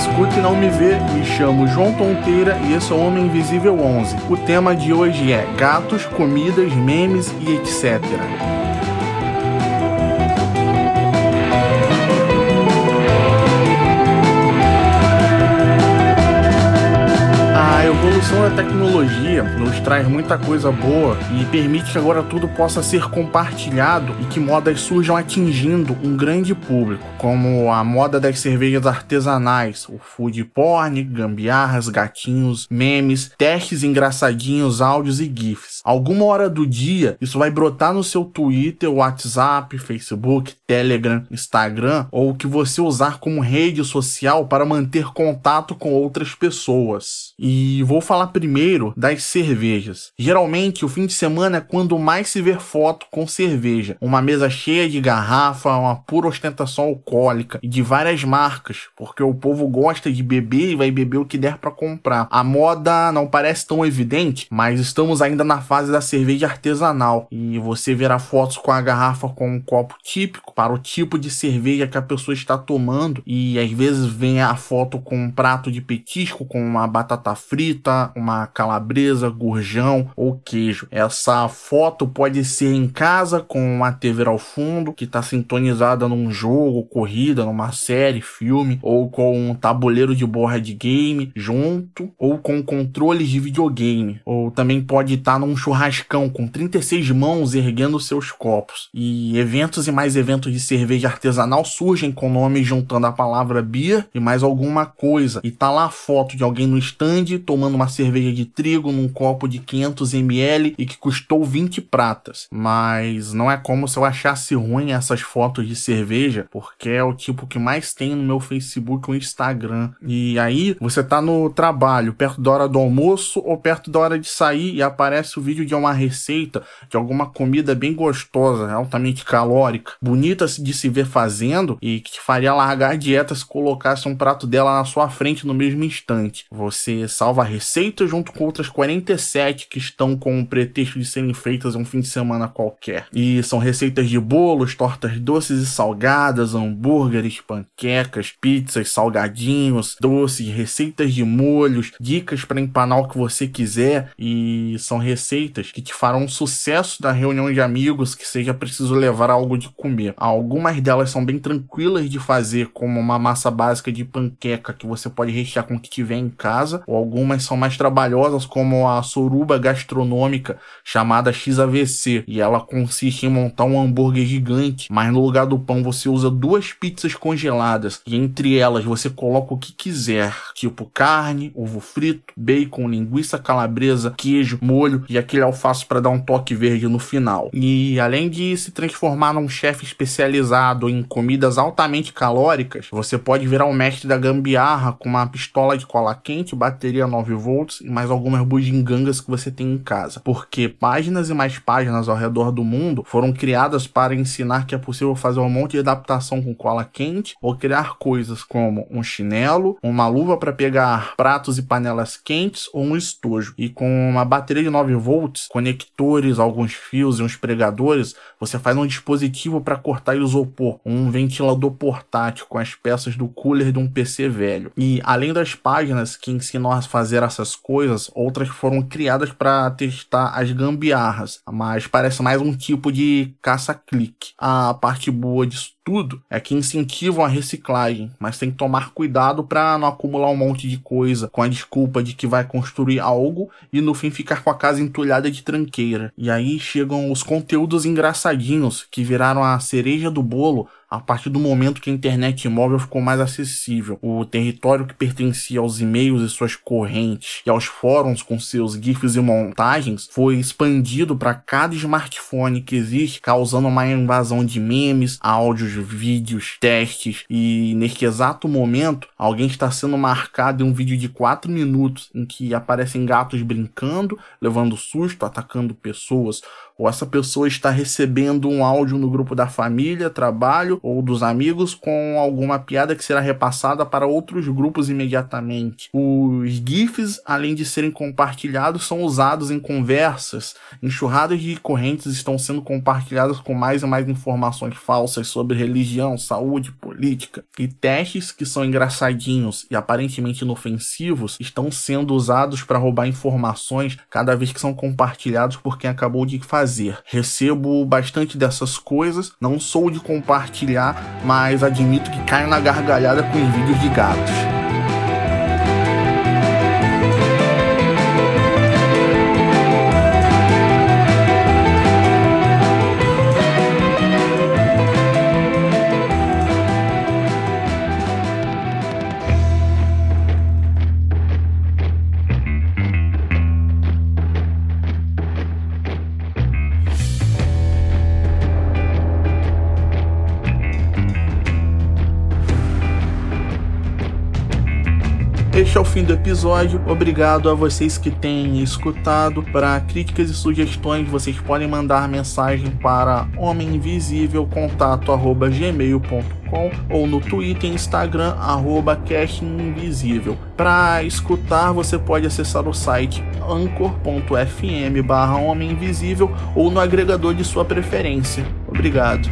escuta e não me vê, me chamo João Tonteira e esse é o Homem Invisível 11. O tema de hoje é gatos, comidas, memes e etc. evolução da tecnologia nos traz muita coisa boa e permite que agora tudo possa ser compartilhado e que modas surjam atingindo um grande público, como a moda das cervejas artesanais, o food porn, gambiarras, gatinhos, memes, testes engraçadinhos, áudios e GIFs. Alguma hora do dia, isso vai brotar no seu Twitter, WhatsApp, Facebook, Telegram, Instagram ou o que você usar como rede social para manter contato com outras pessoas. E vou falar primeiro das cervejas. Geralmente, o fim de semana é quando mais se vê foto com cerveja. Uma mesa cheia de garrafa, uma pura ostentação alcoólica e de várias marcas, porque o povo gosta de beber e vai beber o que der para comprar. A moda não parece tão evidente, mas estamos ainda na fase da cerveja artesanal e você verá fotos com a garrafa com um copo típico para o tipo de cerveja que a pessoa está tomando e às vezes vem a foto com um prato de petisco com uma batata frita uma calabresa, gurjão ou queijo. Essa foto pode ser em casa com uma TV ao fundo que está sintonizada num jogo, corrida, numa série, filme ou com um tabuleiro de board game junto ou com controles de videogame. Ou também pode estar tá num churrascão com 36 mãos erguendo seus copos. E eventos e mais eventos de cerveja artesanal surgem com nomes juntando a palavra beer e mais alguma coisa. E tá lá a foto de alguém no stand tomando tomando uma cerveja de trigo num copo de 500 ml e que custou 20 pratas. Mas não é como se eu achasse ruim essas fotos de cerveja, porque é o tipo que mais tem no meu Facebook ou Instagram. E aí você tá no trabalho, perto da hora do almoço ou perto da hora de sair e aparece o vídeo de uma receita de alguma comida bem gostosa, altamente calórica, bonita de se ver fazendo e que te faria largar a dieta se colocasse um prato dela na sua frente no mesmo instante. Você salva receita junto com outras 47 que estão com o pretexto de serem feitas um fim de semana qualquer. E são receitas de bolos, tortas doces e salgadas, hambúrgueres, panquecas, pizzas, salgadinhos, doces, receitas de molhos, dicas para empanar o que você quiser e são receitas que te farão sucesso da reunião de amigos que seja preciso levar algo de comer. Algumas delas são bem tranquilas de fazer, como uma massa básica de panqueca que você pode rechear com o que tiver em casa, ou algumas são mais trabalhosas, como a soruba gastronômica chamada XAVC, e ela consiste em montar um hambúrguer gigante, mas no lugar do pão você usa duas pizzas congeladas, e entre elas você coloca o que quiser, tipo carne, ovo frito, bacon, linguiça calabresa, queijo, molho e aquele alface para dar um toque verde no final. E além de se transformar num chefe especializado em comidas altamente calóricas, você pode virar o mestre da gambiarra com uma pistola de cola quente, bateria 9 volts e mais algumas bugigangas que você tem em casa. Porque páginas e mais páginas ao redor do mundo foram criadas para ensinar que é possível fazer um monte de adaptação com cola quente ou criar coisas como um chinelo, uma luva para pegar pratos e panelas quentes ou um estojo. E com uma bateria de 9 volts, conectores, alguns fios e uns pregadores, você faz um dispositivo para cortar isopor, um ventilador portátil com as peças do cooler de um PC velho. E além das páginas que ensinam a fazer essas coisas, outras foram criadas para testar as gambiarras, mas parece mais um tipo de caça-clique. A parte boa disso tudo é que incentivam a reciclagem, mas tem que tomar cuidado para não acumular um monte de coisa com a desculpa de que vai construir algo e no fim ficar com a casa entulhada de tranqueira. E aí chegam os conteúdos engraçadinhos que viraram a cereja do bolo a partir do momento que a internet móvel ficou mais acessível. O território que pertencia aos e-mails e suas correntes e aos fóruns com seus GIFs e montagens foi expandido para cada smartphone que existe, causando uma invasão de memes, áudios, vídeos, testes. E neste exato momento, alguém está sendo marcado em um vídeo de 4 minutos em que aparecem gatos brincando, levando susto, atacando pessoas ou essa pessoa está recebendo um áudio no grupo da família, trabalho ou dos amigos com alguma piada que será repassada para outros grupos imediatamente. Os GIFs, além de serem compartilhados, são usados em conversas. Enxurradas de correntes estão sendo compartilhadas com mais e mais informações falsas sobre religião, saúde, política. E testes que são engraçadinhos e aparentemente inofensivos estão sendo usados para roubar informações cada vez que são compartilhados por quem acabou de fazer. Recebo bastante dessas coisas, não sou de compartilhar, mas admito que caio na gargalhada com os vídeos de gatos. Este é o fim do episódio. Obrigado a vocês que têm escutado. Para críticas e sugestões, vocês podem mandar mensagem para homeminvisível.contato@gmail.com ou no Twitter e Instagram arroba Invisível. Para escutar, você pode acessar o site anchor.fm barra ou no agregador de sua preferência. Obrigado.